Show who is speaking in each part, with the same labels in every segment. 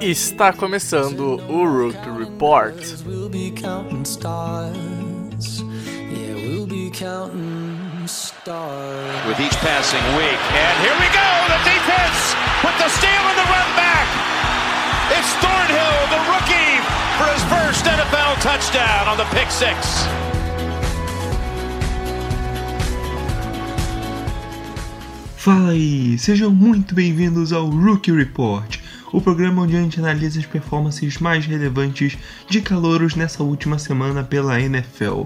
Speaker 1: Está começando o Rookie Report.
Speaker 2: With each passing week, and here we go, the defense with the steal and the run back. It's Thornhill, the rookie, for his first NFL touchdown on the pick six.
Speaker 3: Fala aí, sejam muito bem-vindos ao Rookie Report, o programa onde a gente analisa as performances mais relevantes de calouros nessa última semana pela NFL.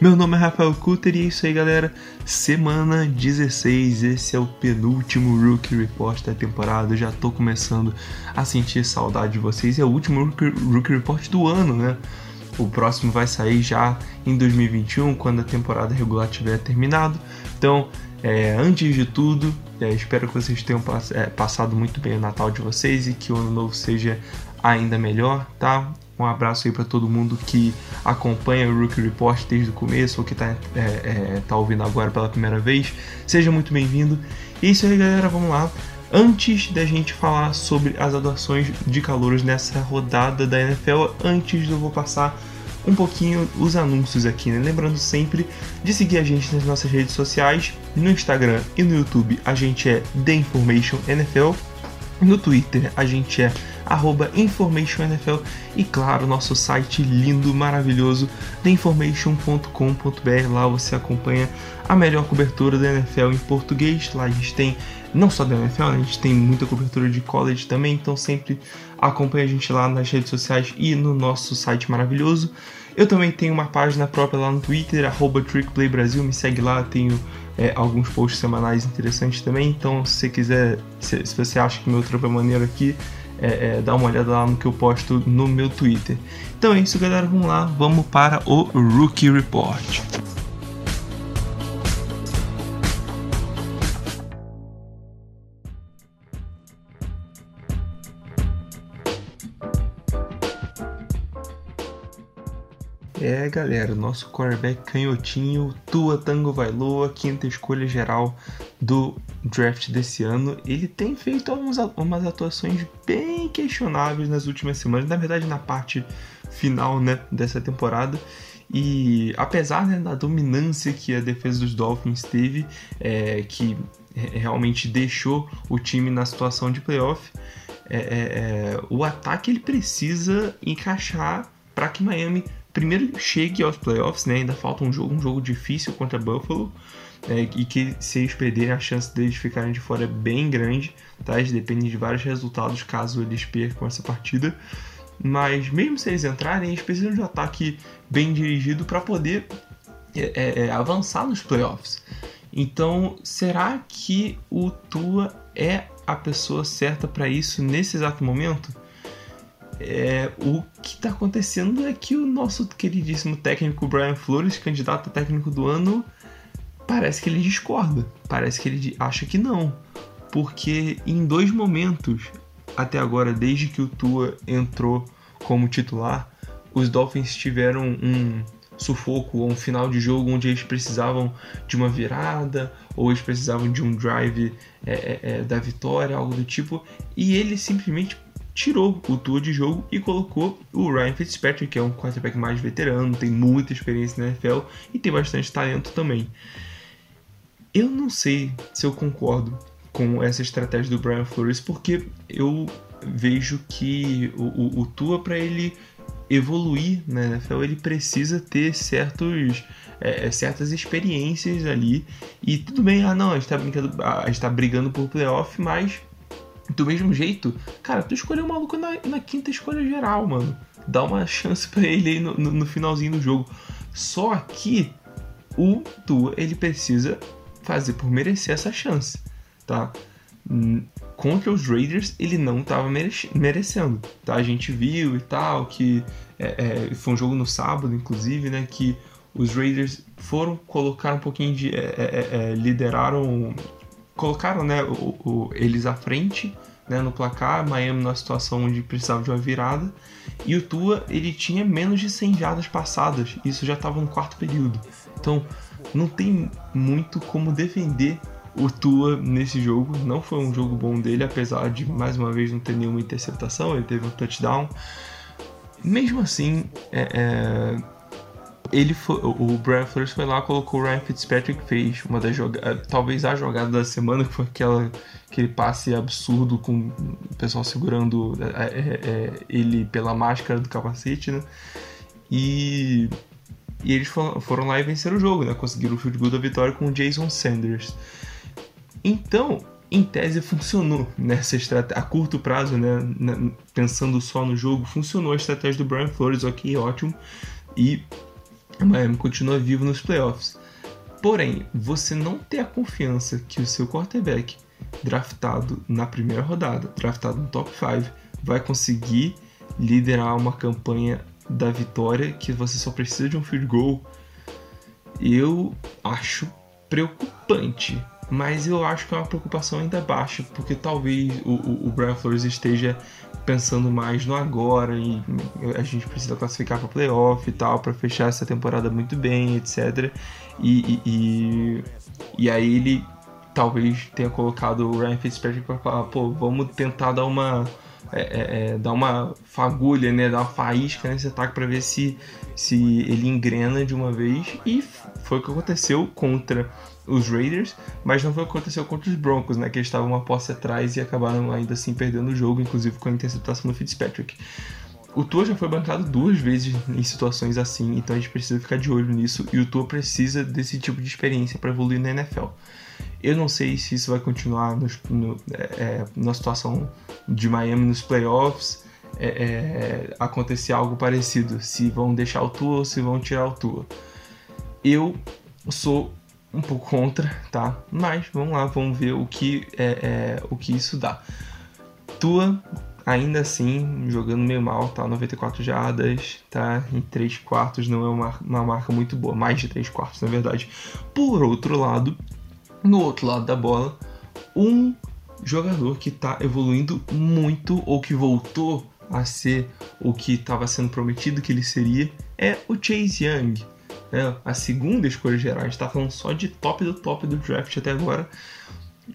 Speaker 3: Meu nome é Rafael Kutter e é isso aí, galera. Semana 16, esse é o penúltimo Rookie Report da temporada. Eu já tô começando a sentir saudade de vocês. É o último Rookie, Rookie Report do ano, né? O próximo vai sair já em 2021, quando a temporada regular tiver terminado. Então, é, antes de tudo, é, espero que vocês tenham pass é, passado muito bem o Natal de vocês e que o ano novo seja ainda melhor, tá? Um abraço aí para todo mundo que acompanha o Rookie Report desde o começo ou que está é, é, tá ouvindo agora pela primeira vez. Seja muito bem-vindo. E isso aí, galera, vamos lá. Antes da gente falar sobre as adoções de calouros nessa rodada da NFL, antes eu vou passar um pouquinho os anúncios aqui, né? Lembrando sempre de seguir a gente nas nossas redes sociais, no Instagram e no YouTube a gente é The Information NFL, no Twitter a gente é arroba InformationNFL e claro, nosso site lindo, maravilhoso, theinformation.com.br, lá você acompanha a melhor cobertura da NFL em português, lá a gente tem não só da NFL, né? a gente tem muita cobertura de college também, então sempre acompanha a gente lá nas redes sociais e no nosso site maravilhoso. Eu também tenho uma página própria lá no Twitter, arroba TrickPlayBrasil, me segue lá, tenho é, alguns posts semanais interessantes também, então se você quiser, se, se você acha que meu trampo é maneiro aqui, é, é, dá uma olhada lá no que eu posto no meu Twitter. Então é isso, galera. Vamos lá, vamos para o Rookie Report. É, galera, nosso quarterback canhotinho, Tua Tango Vailoa, quinta escolha geral do draft desse ano. Ele tem feito algumas, algumas atuações bem questionáveis nas últimas semanas, na verdade na parte final né, dessa temporada. E apesar né, da dominância que a defesa dos Dolphins teve, é, que realmente deixou o time na situação de playoff, é, é, é o ataque ele precisa encaixar para que Miami primeiro chegue aos playoffs, né? Ainda falta um jogo, um jogo difícil contra Buffalo. É, e que se eles perderem a chance deles ficarem de fora é bem grande, tá? Eles dependem de vários resultados caso eles percam essa partida. Mas mesmo se eles entrarem, eles precisam de um ataque bem dirigido para poder é, é, é, avançar nos playoffs. Então, será que o Tua é a pessoa certa para isso nesse exato momento? É, o que está acontecendo é que o nosso queridíssimo técnico Brian Flores, candidato a técnico do ano, parece que ele discorda. Parece que ele acha que não. Porque em dois momentos, até agora, desde que o Tua entrou como titular, os Dolphins tiveram um sufoco ou um final de jogo onde eles precisavam de uma virada ou eles precisavam de um drive é, é, é da vitória, algo do tipo, e ele simplesmente tirou o tour de jogo e colocou o Ryan Fitzpatrick, que é um quarterback mais veterano, tem muita experiência na NFL e tem bastante talento também. Eu não sei se eu concordo com essa estratégia do Brian Flores, porque eu vejo que o, o, o Tua, para ele evoluir na NFL, ele precisa ter certos, é, é, certas experiências ali. E tudo bem, ah não, a gente tá, gente tá brigando por playoff, mas do mesmo jeito, cara, tu escolheu o maluco na, na quinta escolha geral, mano. Dá uma chance para ele aí no, no, no, finalzinho do jogo. Só que o Tua, ele precisa fazer por merecer essa chance, tá? Hum, contra os Raiders, ele não estava merecendo, tá? A gente viu e tal, que é, é, foi um jogo no sábado, inclusive, né? Que os Raiders foram colocar um pouquinho de... É, é, é lideraram colocaram né, o, o, eles à frente né, no placar, Miami numa situação onde precisava de uma virada, e o Tua ele tinha menos de 100 jardas passadas, isso já estava no quarto período. Então não tem muito como defender o Tua nesse jogo. Não foi um jogo bom dele, apesar de mais uma vez não ter nenhuma interceptação, ele teve um touchdown. Mesmo assim, é, é, ele foi, o Brian Flores foi lá, colocou o Ryan Fitzpatrick, fez uma das jogadas, talvez a jogada da semana, que foi aquela, aquele passe absurdo com o pessoal segurando é, é, ele pela máscara do capacete, né? E, e eles foram, lá e venceram o jogo, né? Conseguiram o field goal da vitória com o Jason Sanders. Então, em tese funcionou nessa estratégia a curto prazo, né, pensando só no jogo, funcionou a estratégia do Brian Flores, ok, ótimo, e o Miami continua vivo nos playoffs. Porém, você não ter a confiança que o seu quarterback draftado na primeira rodada, draftado no top 5, vai conseguir liderar uma campanha da vitória que você só precisa de um field goal, eu acho preocupante mas eu acho que é uma preocupação ainda baixa, porque talvez o, o, o Brian Flores esteja pensando mais no agora e a gente precisa classificar para playoff e tal para fechar essa temporada muito bem, etc. E, e, e, aí ele talvez tenha colocado o Ryan Fitzpatrick para falar, pô, vamos tentar dar uma é, é, é, dar uma fagulha, né, dar uma faísca nesse ataque para ver se se ele engrena de uma vez e foi o que aconteceu contra os Raiders, mas não foi o que aconteceu contra os Broncos, né? Que eles estavam uma posse atrás e acabaram ainda assim perdendo o jogo, inclusive com a interceptação do Fitzpatrick. O Tua já foi bancado duas vezes em situações assim, então a gente precisa ficar de olho nisso e o Tua precisa desse tipo de experiência para evoluir na NFL. Eu não sei se isso vai continuar no, é, é, na situação de Miami nos playoffs, é, é, acontecer algo parecido, se vão deixar o Tua ou se vão tirar o Tua. Eu sou um pouco contra, tá? Mas vamos lá, vamos ver o que é, é, o que isso dá. Tua, ainda assim, jogando meio mal, tá? 94 jardas, tá? Em 3 quartos não é uma, uma marca muito boa, mais de 3 quartos na verdade. Por outro lado, no outro lado da bola, um jogador que está evoluindo muito ou que voltou a ser o que estava sendo prometido que ele seria é o Chase Young né, a segunda escolha geral. A gente está falando só de top do top do draft até agora.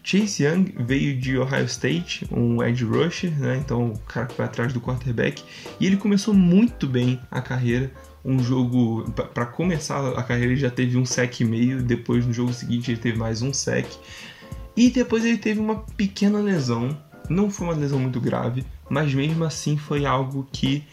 Speaker 3: Chase Young veio de Ohio State, um edge rusher, né? Então o cara que vai atrás do quarterback. E ele começou muito bem a carreira. Um jogo para começar a carreira ele já teve um sec e meio. Depois no jogo seguinte ele teve mais um sec. E depois ele teve uma pequena lesão. Não foi uma lesão muito grave, mas mesmo assim foi algo que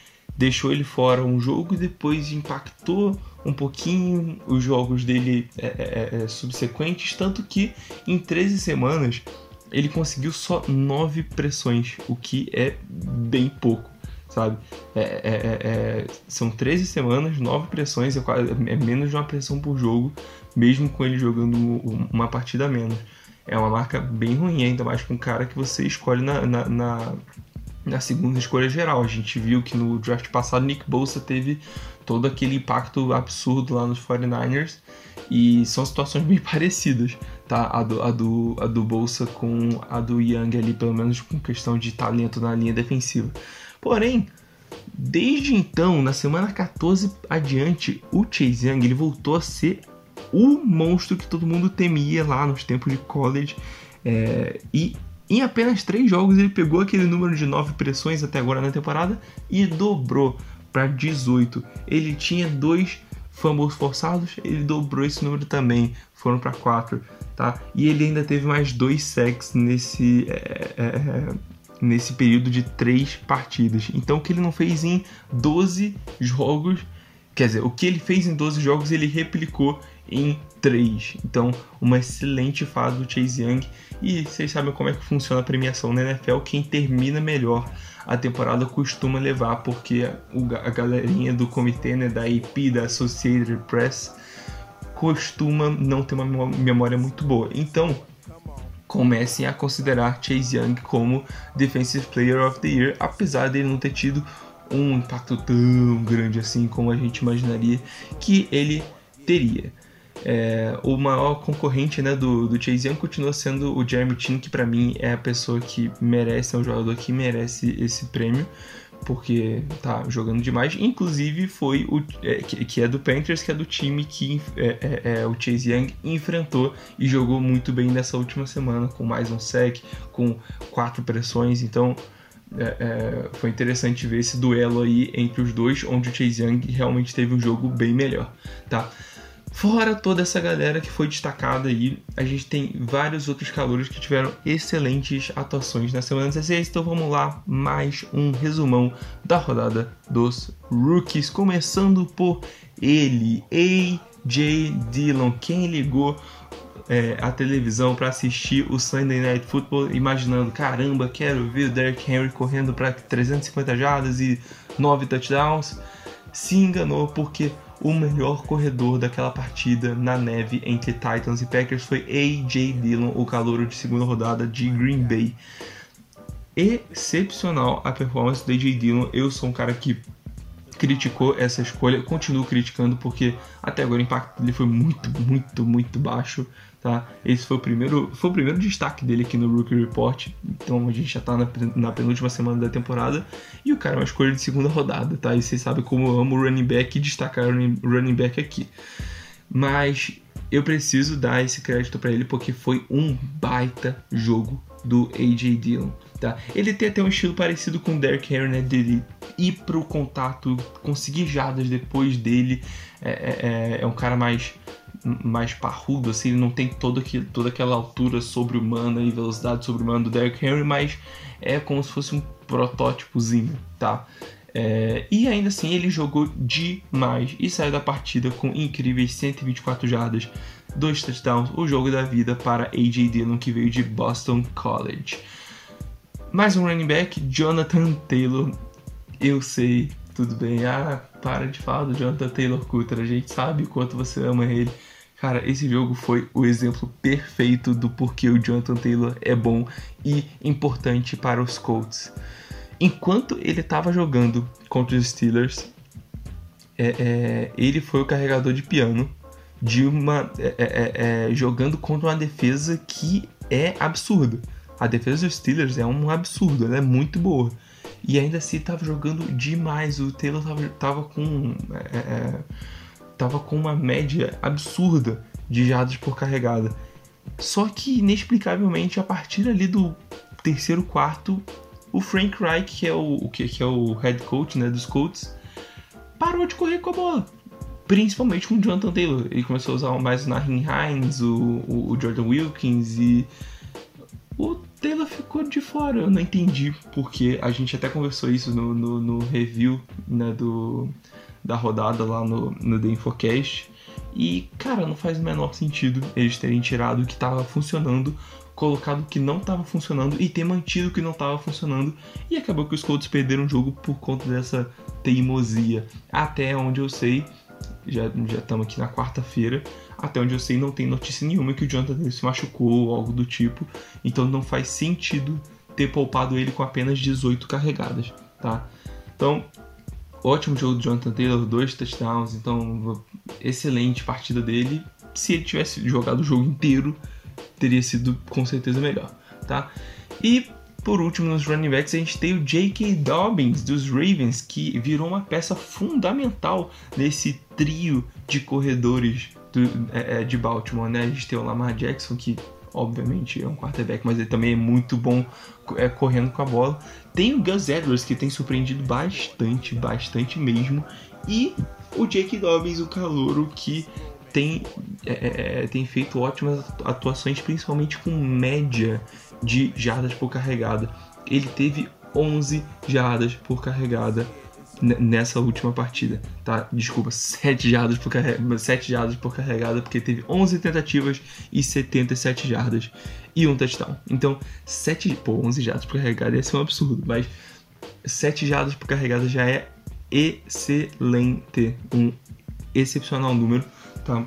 Speaker 3: deixou ele fora um jogo e depois impactou um pouquinho os jogos dele é, é, é, subsequentes, tanto que em 13 semanas ele conseguiu só 9 pressões, o que é bem pouco, sabe? É, é, é, é são 13 semanas, 9 pressões, é, menos de uma pressão por jogo, mesmo com ele jogando uma partida a menos. É uma marca bem ruim, ainda mais com um cara que você escolhe na, na na segunda escolha geral. A gente viu que no draft passado Nick Bolsa teve todo aquele impacto absurdo lá nos 49ers e são situações bem parecidas, tá? A do, a do, a do Bolsa com a do Young ali, pelo menos com questão de talento na linha defensiva. Porém, desde então, na semana 14 adiante, o Chase Young ele voltou a ser o monstro que todo mundo temia lá nos tempos de college é, e em apenas três jogos ele pegou aquele número de nove pressões até agora na temporada e dobrou para 18. Ele tinha dois fumbles forçados, ele dobrou esse número também, foram para 4, tá? E ele ainda teve mais dois sacks nesse é, é, é, nesse período de três partidas. Então o que ele não fez em 12 jogos, quer dizer, o que ele fez em 12 jogos ele replicou em 3. Então, uma excelente fase do Chase Young. E vocês sabem como é que funciona a premiação na NFL. Quem termina melhor a temporada costuma levar, porque a galerinha do comitê, né, da AP, da Associated Press, costuma não ter uma memória muito boa. Então, comecem a considerar Chase Young como Defensive Player of the Year, apesar dele não ter tido um impacto tão grande assim como a gente imaginaria que ele teria. É, o maior concorrente né, do, do Chase Young continua sendo o Jeremy Chin, que para mim é a pessoa que merece, é um jogador que merece esse prêmio. porque tá jogando demais. Inclusive foi o é, que, que, é do Panthers, que é do time que é, é, é, o Chase Young enfrentou e jogou muito bem nessa última semana, com mais um sec, com quatro pressões. Então é, foi interessante ver esse duelo aí entre os dois, onde o Chase Young realmente teve um jogo bem melhor, tá? Fora toda essa galera que foi destacada aí, a gente tem vários outros calouros que tiveram excelentes atuações na semana 16. Então vamos lá, mais um resumão da rodada dos rookies, começando por ele, AJ Dillon. Quem ligou é, a televisão para assistir o Sunday Night Football, imaginando: caramba, quero ver o Derrick Henry correndo para 350 jardas e 9 touchdowns? Se enganou porque o melhor corredor daquela partida na neve entre Titans e Packers foi A.J. Dillon, o calouro de segunda rodada de Green Bay. Excepcional a performance do A.J. Dillon. Eu sou um cara que criticou essa escolha, continuo criticando porque até agora o impacto dele foi muito, muito, muito baixo tá? Esse foi o primeiro, foi o primeiro destaque dele aqui no Rookie Report. Então a gente já tá na, na penúltima semana da temporada e o cara é uma escolha de segunda rodada, tá? E vocês sabem como eu amo running back e destacar o running back aqui. Mas eu preciso dar esse crédito para ele porque foi um baita jogo do AJ Dillon. Tá? Ele tem até um estilo parecido com o Derrick Henry, né? Dele ir pro contato, conseguir jadas depois dele. É, é, é, é um cara mais mais parrudo, assim, ele não tem todo toda aquela altura sobre-humana e velocidade sobre-humana do Derrick Henry, mas é como se fosse um protótipozinho, tá? É, e ainda assim ele jogou demais e saiu da partida com incríveis 124 jardas, dois touchdowns, o jogo da vida para AJ Dillon que veio de Boston College. Mais um running back, Jonathan Taylor. Eu sei, tudo bem. Ah, para de falar do Jonathan Taylor Cutter, a gente sabe o quanto você ama ele. Cara, esse jogo foi o exemplo perfeito do porquê o Jonathan Taylor é bom e importante para os Colts. Enquanto ele estava jogando contra os Steelers, é, é, ele foi o carregador de piano de uma é, é, é, é jogando contra uma defesa que é absurda. A defesa dos Steelers é um absurdo, ela é muito boa. E ainda assim estava jogando demais. O Taylor estava tava com estava com uma média absurda de jardas por carregada. Só que, inexplicavelmente, a partir ali do terceiro quarto, o Frank Reich, que é o, que, que é o head coach né, dos Colts, parou de correr com a bola. Principalmente com o Jonathan Taylor. Ele começou a usar mais o Nahin Hines, o, o, o Jordan Wilkins e o Taylor ficou de fora. Eu não entendi porque a gente até conversou isso no, no, no review né, do, da rodada lá no, no The Infocast. E, cara, não faz o menor sentido eles terem tirado o que estava funcionando, colocado o que não estava funcionando e ter mantido o que não estava funcionando. E acabou que os Colts perderam o jogo por conta dessa teimosia. Até onde eu sei, já estamos aqui na quarta-feira, até onde eu sei não tem notícia nenhuma que o Jonathan se machucou ou algo do tipo. Então não faz sentido ter poupado ele com apenas 18 carregadas, tá? Então, Ótimo jogo do Jonathan Taylor, dois touchdowns, então excelente partida dele. Se ele tivesse jogado o jogo inteiro, teria sido com certeza melhor, tá? E por último, nos running backs, a gente tem o J.K. Dobbins dos Ravens, que virou uma peça fundamental nesse trio de corredores do, é, é de Baltimore, né? A gente tem o Lamar Jackson, que obviamente é um quarterback, mas ele também é muito bom é, correndo com a bola. Tem o Gus Edwards, que tem surpreendido bastante, bastante mesmo. E o Jake Dobbins, o calouro, que tem, é, é, é, tem feito ótimas atuações, principalmente com média de jardas por carregada. Ele teve 11 jardas por carregada nessa última partida, tá? Desculpa, 7 jardas por, carregada, 7 jardas por carregada, porque teve 11 tentativas e 77 jardas e um touchdown. Então, 7, pô, 11 jardas por carregada ia ser um absurdo, mas 7 jardas por carregada já é excelente, um excepcional número, tá?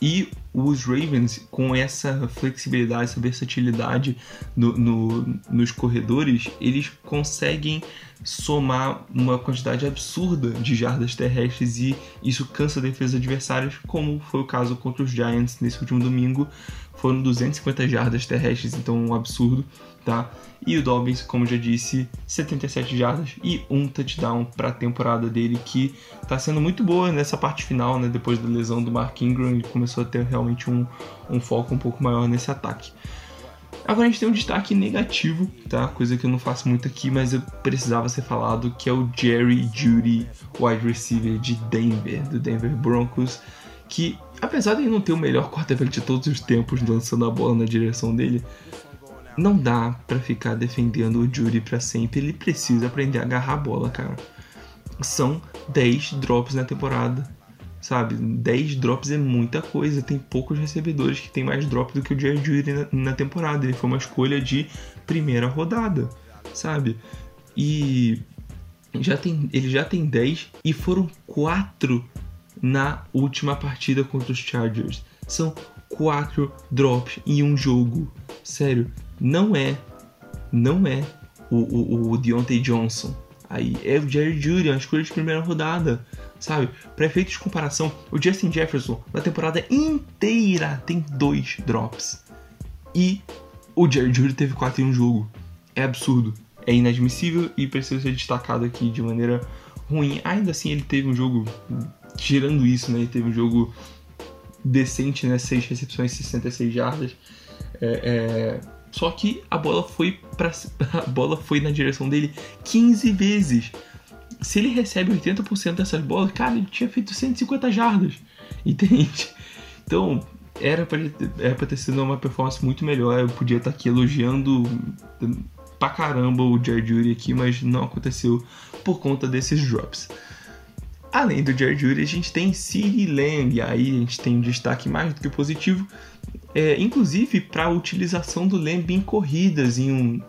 Speaker 3: E os Ravens, com essa flexibilidade, essa versatilidade no, no, nos corredores, eles conseguem somar uma quantidade absurda de jardas terrestres e isso cansa a defesa adversárias, como foi o caso contra os Giants nesse último domingo. Foram 250 jardas terrestres, então um absurdo, tá? E o Dobbins, como já disse, 77 jardas e um touchdown para a temporada dele, que está sendo muito boa nessa parte final, né? Depois da lesão do Mark Ingram, ele começou a ter realmente um, um foco um pouco maior nesse ataque. Agora a gente tem um destaque negativo, tá? Coisa que eu não faço muito aqui, mas eu precisava ser falado, que é o Jerry Judy, wide receiver de Denver, do Denver Broncos, que apesar de ele não ter o melhor quarterback de todos os tempos lançando a bola na direção dele, não dá para ficar defendendo o Judy para sempre, ele precisa aprender a agarrar a bola, cara. São 10 drops na temporada sabe? 10 drops é muita coisa. Tem poucos recebedores que tem mais drops do que o Jerry Judy na, na, temporada. Ele foi uma escolha de primeira rodada, sabe? E já tem, ele já tem 10 e foram 4 na última partida contra os Chargers. São 4 drops em um jogo. Sério, não é, não é o, o, o Deontay Johnson. Aí é o Jerry Judy, é uma escolha de primeira rodada sabe? Para efeitos de comparação, o Justin Jefferson na temporada inteira tem dois drops. E o Jerry Judy teve quatro em um jogo. É absurdo. É inadmissível e precisa ser destacado aqui de maneira ruim. Ainda assim, ele teve um jogo. Tirando isso, né? Ele teve um jogo decente, né? 6 recepções, 66 jardas. É, é... Só que a bola foi para a bola foi na direção dele 15 vezes se ele recebe 80% dessas bolas, cara, ele tinha feito 150 jardas, entende? Então, era pra, era pra ter sido uma performance muito melhor. Eu podia estar aqui elogiando pra caramba o Jared Judy aqui, mas não aconteceu por conta desses drops. Além do Jared Judy, a gente tem Lamb, e aí a gente tem um destaque mais do que positivo, é, inclusive para a utilização do Lamb em corridas, em um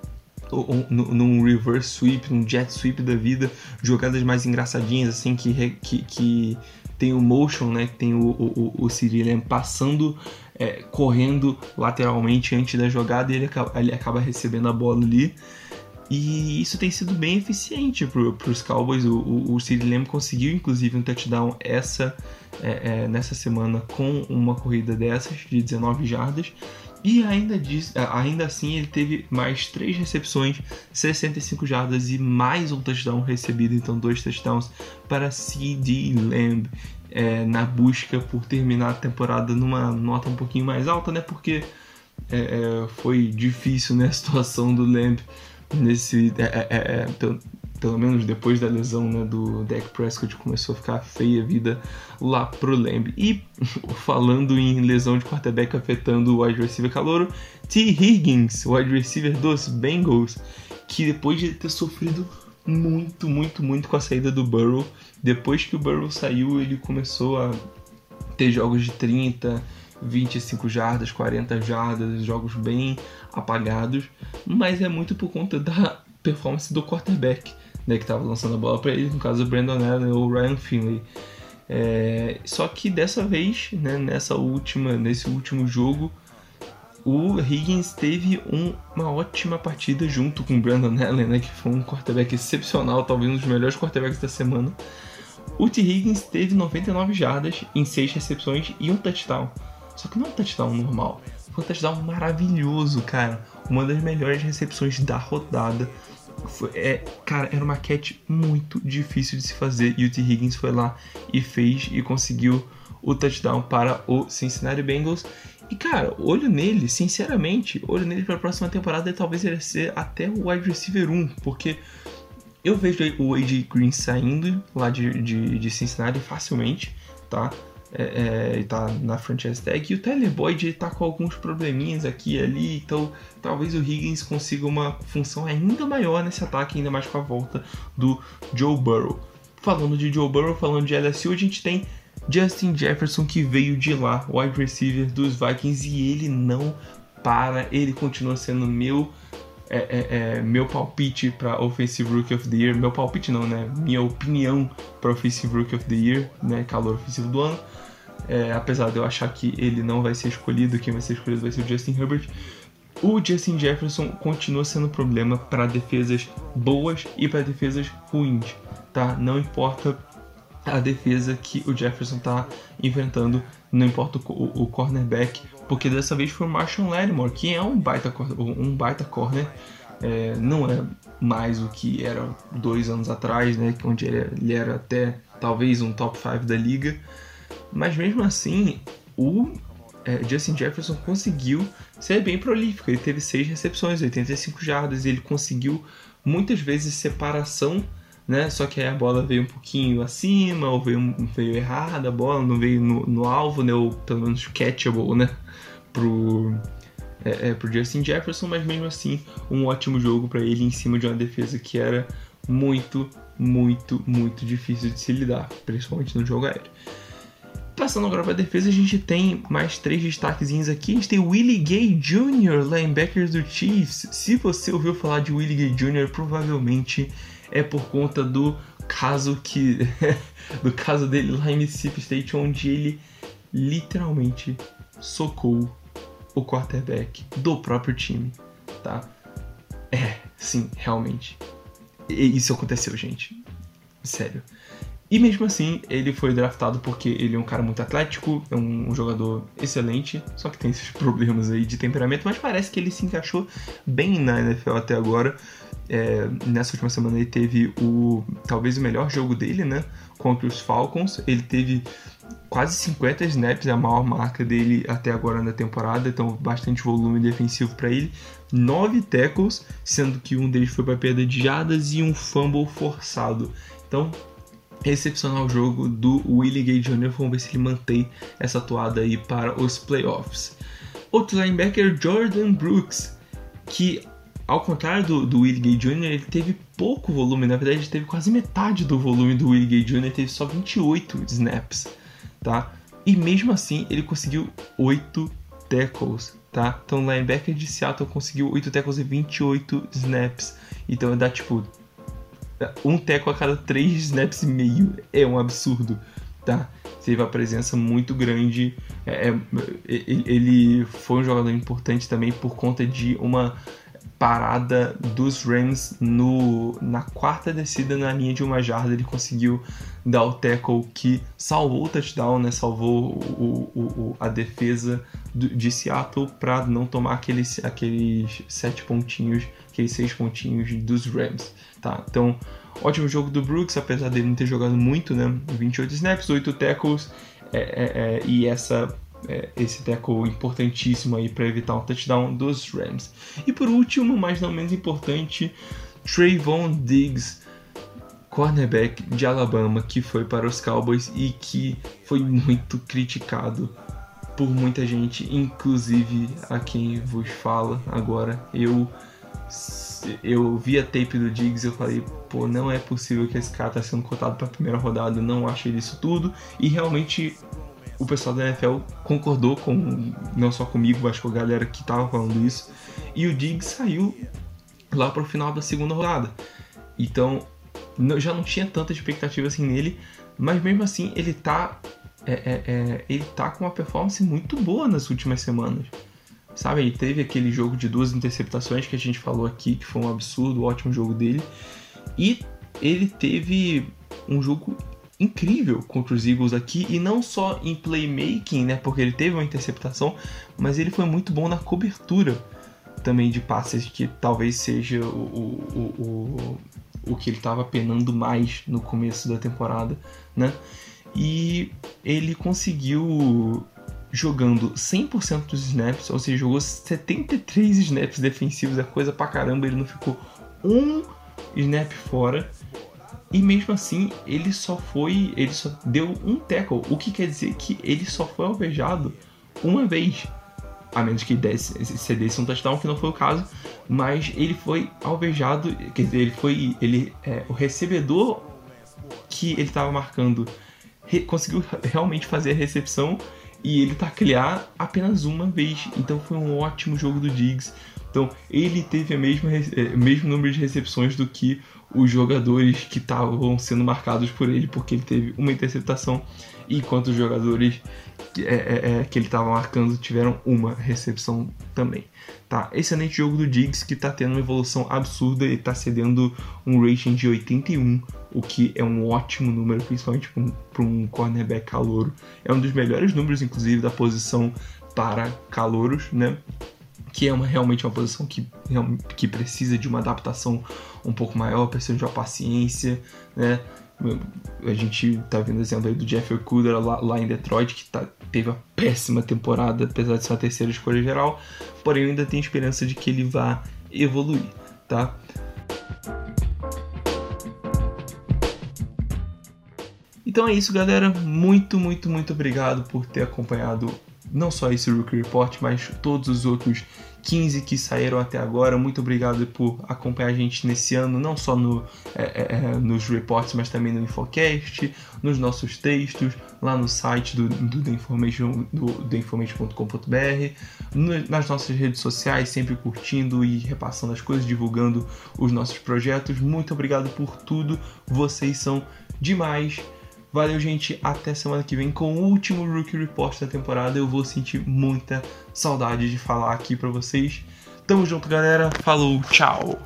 Speaker 3: num reverse sweep, num jet sweep da vida, jogadas mais engraçadinhas, assim, que, que, que tem o motion, né? Que tem o, o, o Cyril passando, é, correndo lateralmente antes da jogada e ele acaba, ele acaba recebendo a bola ali. E isso tem sido bem eficiente para os Cowboys. O, o, o Lamb conseguiu, inclusive, um touchdown essa, é, é, nessa semana com uma corrida dessas, de 19 jardas. E ainda, diz, ainda assim ele teve mais 3 recepções, 65 jardas e mais um touchdown recebido, então dois touchdowns para CD Lamb é, na busca por terminar a temporada numa nota um pouquinho mais alta, né? Porque é, é, foi difícil né, a situação do Lamb nesse. É, é, é, pelo menos depois da lesão né, do Dak Prescott, começou a ficar feia a vida lá pro Lamb. E falando em lesão de quarterback afetando o wide receiver calouro, T. Higgins, wide receiver dos Bengals, que depois de ter sofrido muito, muito, muito com a saída do Burrow, depois que o Burrow saiu, ele começou a ter jogos de 30, 25 jardas, 40 jardas, jogos bem apagados, mas é muito por conta da performance do quarterback né, que estava lançando a bola para ele, no caso o Brandon Allen ou o Ryan Finley. É, só que dessa vez, né, nessa última, nesse último jogo, o Higgins teve um, uma ótima partida junto com o Brandon Allen, né, que foi um quarterback excepcional, talvez um dos melhores quarterbacks da semana. O T. Higgins teve 99 jardas em 6 recepções e um touchdown. Só que não é um touchdown normal, foi um touchdown maravilhoso, cara. Uma das melhores recepções da rodada. É, cara, era uma catch muito difícil de se fazer e o T. Higgins foi lá e fez e conseguiu o touchdown para o Cincinnati Bengals. E cara, olho nele, sinceramente, olho nele para a próxima temporada e talvez ele ser até o wide receiver 1, porque eu vejo o AJ Green saindo lá de, de, de Cincinnati facilmente, tá? É, é, tá na franchise tag. E o Tyler Boyd está com alguns probleminhas aqui e ali, então talvez o Higgins consiga uma função ainda maior nesse ataque, ainda mais com a volta do Joe Burrow. Falando de Joe Burrow, falando de LSU, a gente tem Justin Jefferson que veio de lá, wide receiver dos Vikings, e ele não para, ele continua sendo meu é, é, é, meu palpite para Offensive Rookie of the Year. Meu palpite não, né? Minha opinião para Offensive Rookie of the Year, né? Calor ofensivo do ano. É, apesar de eu achar que ele não vai ser escolhido, quem vai ser escolhido vai ser o Justin Herbert. o Justin Jefferson continua sendo problema para defesas boas e para defesas ruins, tá? Não importa a defesa que o Jefferson tá enfrentando, não importa o, o cornerback, porque dessa vez foi o Marshall Lattimore, que é um baita, um baita corner, é, não é mais o que era dois anos atrás, né, onde ele, ele era até talvez um top 5 da liga, mas mesmo assim, o é, Justin Jefferson conseguiu ser bem prolífico. Ele teve seis recepções, 85 jardas, e ele conseguiu muitas vezes separação, né? Só que aí a bola veio um pouquinho acima, ou veio, veio errada a bola, não veio no, no alvo, né? Ou pelo menos catchable, né? Pro, é, é, pro Justin Jefferson, mas mesmo assim, um ótimo jogo para ele em cima de uma defesa que era muito, muito, muito difícil de se lidar, principalmente no jogo aéreo. Passando agora para a defesa, a gente tem mais três destaquezinhos aqui. A gente tem Willie Gay Jr., linebacker do Chiefs. Se você ouviu falar de Willie Gay Jr., provavelmente é por conta do caso que do caso dele lá em Mississippi State, onde ele literalmente socou o quarterback do próprio time, tá? É, sim, realmente. E isso aconteceu, gente. Sério. E mesmo assim, ele foi draftado porque ele é um cara muito atlético, é um, jogador excelente, só que tem esses problemas aí de temperamento, mas parece que ele se encaixou bem na NFL até agora. É, nessa última semana ele teve o talvez o melhor jogo dele, né? Contra os Falcons. Ele teve quase 50 snaps, é a maior marca dele até agora na temporada, então bastante volume defensivo para ele. 9 tackles, sendo que um deles foi para perda de jardas e um fumble forçado. Então, excepcional jogo do Willie Gay Jr. Vamos ver se ele mantém essa atuada aí para os playoffs. Outro linebacker, Jordan Brooks, que ao contrário do, do Willie Gay Jr., ele teve pouco volume, na verdade ele teve quase metade do volume do Willie Gay Jr., teve só 28 snaps, tá? E mesmo assim ele conseguiu 8 tackles, tá? Então o linebacker de Seattle conseguiu 8 tackles e 28 snaps. Então dá tipo um teco a cada três snaps e meio. É um absurdo, tá? Teve a presença muito grande. É, é ele foi um jogador importante também por conta de uma parada dos Rams no, na quarta descida na linha de uma jarda. Ele conseguiu dar o tackle que salvou o touchdown, né? salvou o, o, o a defesa de Seattle para não tomar aqueles, aqueles sete pontinhos, aqueles seis pontinhos dos Rams. Tá? Então, ótimo jogo do Brooks, apesar dele não ter jogado muito, né? 28 snaps, 8 tackles é, é, é, e essa é, esse tackle importantíssimo aí para evitar um touchdown dos Rams. E por último, mas não menos importante, Trayvon Diggs, cornerback de Alabama, que foi para os Cowboys e que foi muito criticado por muita gente, inclusive a quem vos fala agora. Eu eu vi a tape do Diggs e eu falei, pô, não é possível que esse cara tá sendo cotado para a primeira rodada, não achei isso tudo. E realmente o pessoal da NFL concordou com, não só comigo, mas com a galera que tava falando isso. E o Diggs saiu lá pro final da segunda rodada. Então, já não tinha tanta expectativa assim nele, mas mesmo assim ele tá é, é, é, ele tá com uma performance muito boa nas últimas semanas. Sabe, ele teve aquele jogo de duas interceptações que a gente falou aqui, que foi um absurdo, um ótimo jogo dele. E ele teve um jogo incrível contra os Eagles aqui, e não só em playmaking, né, porque ele teve uma interceptação, mas ele foi muito bom na cobertura também de passes, que talvez seja o, o, o, o que ele estava penando mais no começo da temporada, né? E ele conseguiu jogando 100% dos snaps, ou seja, jogou 73 snaps defensivos, é coisa pra caramba, ele não ficou um snap fora. E mesmo assim, ele só foi, ele só deu um tackle, o que quer dizer que ele só foi alvejado uma vez. A menos que desse, cedesse um touchdown, que não foi o caso, mas ele foi alvejado, quer dizer, ele foi, ele, é, o recebedor que ele estava marcando re, conseguiu realmente fazer a recepção e ele taclear apenas uma vez. Então foi um ótimo jogo do Diggs. Então ele teve o mesmo, é, mesmo número de recepções do que os jogadores que estavam sendo marcados por ele, porque ele teve uma interceptação e quantos jogadores que, é, é, é que ele estava marcando tiveram uma recepção também. Tá, excelente jogo do Diggs que está tendo uma evolução absurda e está cedendo um rating de 81, o que é um ótimo número, principalmente para um, um cornerback calouro. É um dos melhores números, inclusive, da posição para calouros, né? Que é uma, realmente uma posição que, que precisa de uma adaptação um pouco maior, precisa de uma paciência, né? A gente tá vendo exemplo aí do Jeff Okuda lá, lá, em Detroit, que tá, teve uma péssima temporada, apesar de ser a terceira escolha geral, porém eu ainda tenho esperança de que ele vá evoluir, tá? Então é isso, galera. Muito, muito, muito obrigado por ter acompanhado não só esse Rookie Report, mas todos os outros 15 que saíram até agora. Muito obrigado por acompanhar a gente nesse ano, não só no, é, é, é nos reports, mas também no Infocast, nos nossos textos, lá no site do, do The Information, do, theinformation.com.br, nas nossas redes sociais, sempre curtindo e repassando as coisas, divulgando os nossos projetos. Muito obrigado por tudo, vocês são demais. Valeu, gente. Até semana que vem com o último Rookie Report da temporada. Eu vou sentir muita saudade de falar aqui para vocês. Tamo junto, galera. Falou, tchau.